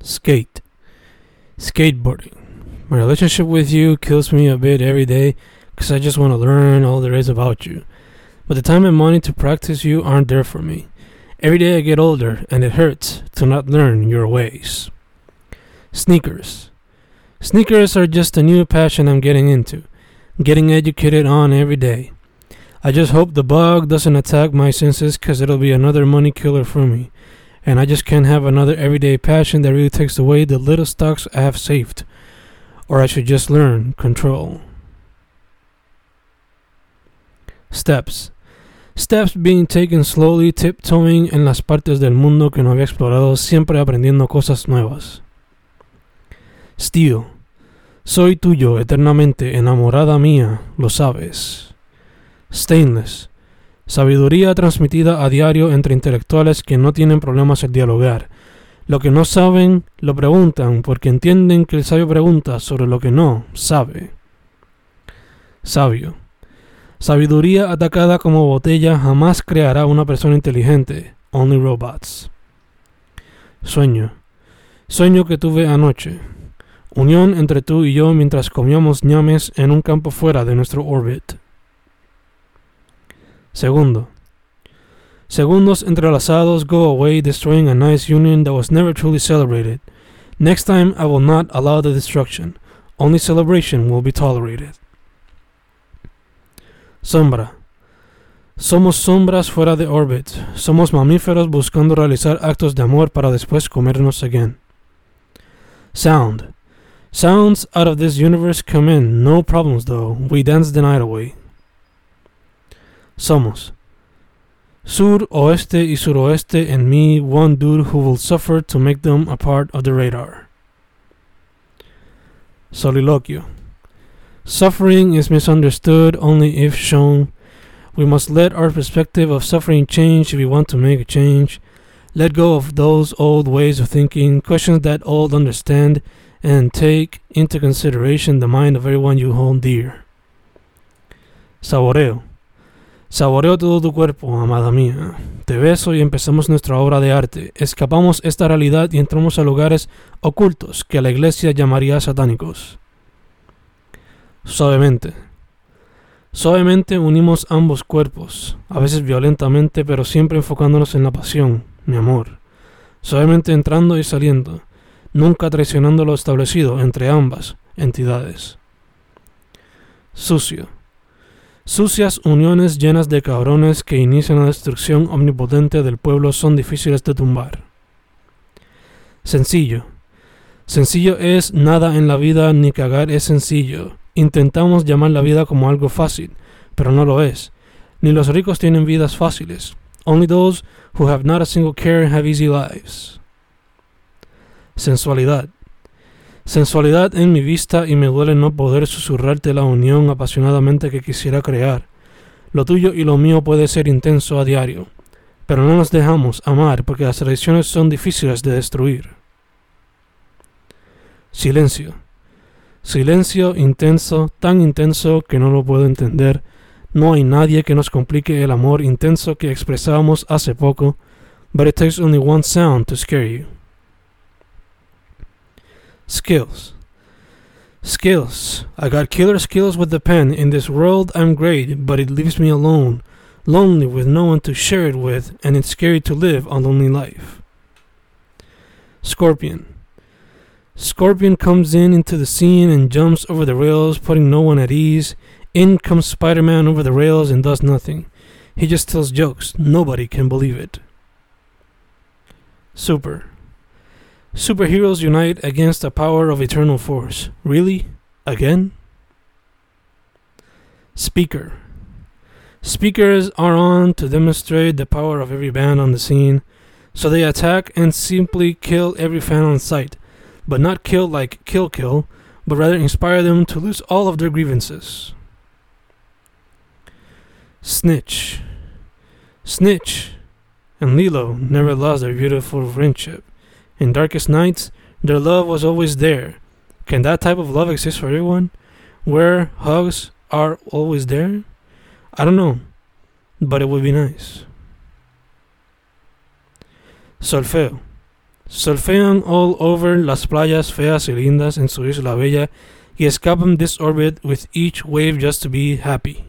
Skate. Skateboarding. My relationship with you kills me a bit every day because I just want to learn all there is about you. But the time and money to practice you aren't there for me. Every day I get older and it hurts to not learn your ways. Sneakers. Sneakers are just a new passion I'm getting into, getting educated on every day. I just hope the bug doesn't attack my senses because it'll be another money killer for me. And I just can't have another everyday passion that really takes away the little stocks I have saved. Or I should just learn control. Steps. Steps being taken slowly, tiptoeing en las partes del mundo que no había explorado, siempre aprendiendo cosas nuevas. Steel. Soy tuyo eternamente, enamorada mía, lo sabes. Stainless. Sabiduría transmitida a diario entre intelectuales que no tienen problemas en dialogar. Lo que no saben, lo preguntan porque entienden que el sabio pregunta sobre lo que no sabe. Sabio. Sabiduría atacada como botella jamás creará una persona inteligente. Only robots. Sueño. Sueño que tuve anoche. Unión entre tú y yo mientras comíamos ñames en un campo fuera de nuestro orbit. Segundo. Segundos entrelazados go away, destroying a nice union that was never truly celebrated. Next time I will not allow the destruction. Only celebration will be tolerated. Sombra. Somos sombras fuera de orbit. Somos mamíferos buscando realizar actos de amor para después comernos again. Sound. Sounds out of this universe come in, no problems though. We dance the night away. Somos. Sur, oeste y suroeste and me, one dude who will suffer to make them a part of the radar. Soliloquio. Suffering is misunderstood only if shown. We must let our perspective of suffering change if we want to make a change. Let go of those old ways of thinking, questions that old understand, and take into consideration the mind of everyone you hold dear. Saboreo. Saboreo todo tu cuerpo, amada mía. Te beso y empezamos nuestra obra de arte. Escapamos esta realidad y entramos a lugares ocultos que la iglesia llamaría satánicos. Suavemente. Suavemente unimos ambos cuerpos, a veces violentamente, pero siempre enfocándonos en la pasión, mi amor. Suavemente entrando y saliendo, nunca traicionando lo establecido entre ambas entidades. Sucio. Sucias uniones llenas de cabrones que inician la destrucción omnipotente del pueblo son difíciles de tumbar. Sencillo. Sencillo es nada en la vida ni cagar es sencillo. Intentamos llamar la vida como algo fácil, pero no lo es. Ni los ricos tienen vidas fáciles. Only those who have not a single care have easy lives. Sensualidad. Sensualidad en mi vista y me duele no poder susurrarte la unión apasionadamente que quisiera crear. Lo tuyo y lo mío puede ser intenso a diario, pero no nos dejamos amar porque las relaciones son difíciles de destruir. Silencio. Silencio intenso, tan intenso que no lo puedo entender. No hay nadie que nos complique el amor intenso que expresábamos hace poco, but it takes only one sound to scare you. Skills. Skills. I got killer skills with the pen. In this world, I'm great, but it leaves me alone, lonely with no one to share it with, and it's scary to live a lonely life. Scorpion. Scorpion comes in into the scene and jumps over the rails, putting no one at ease. In comes Spider Man over the rails and does nothing. He just tells jokes. Nobody can believe it. Super. Superheroes unite against the power of eternal force. Really? Again? Speaker. Speakers are on to demonstrate the power of every band on the scene, so they attack and simply kill every fan on sight, but not kill like kill kill, but rather inspire them to lose all of their grievances. Stitch. Stitch and Lilo never lost their beautiful friendship. In darkest nights, their love was always there. Can that type of love exist for everyone? Where hugs are always there? I don't know, but it would be nice. Solfeo. Surfean all over las playas feas y lindas en su isla bella y escapan this orbit with each wave just to be happy.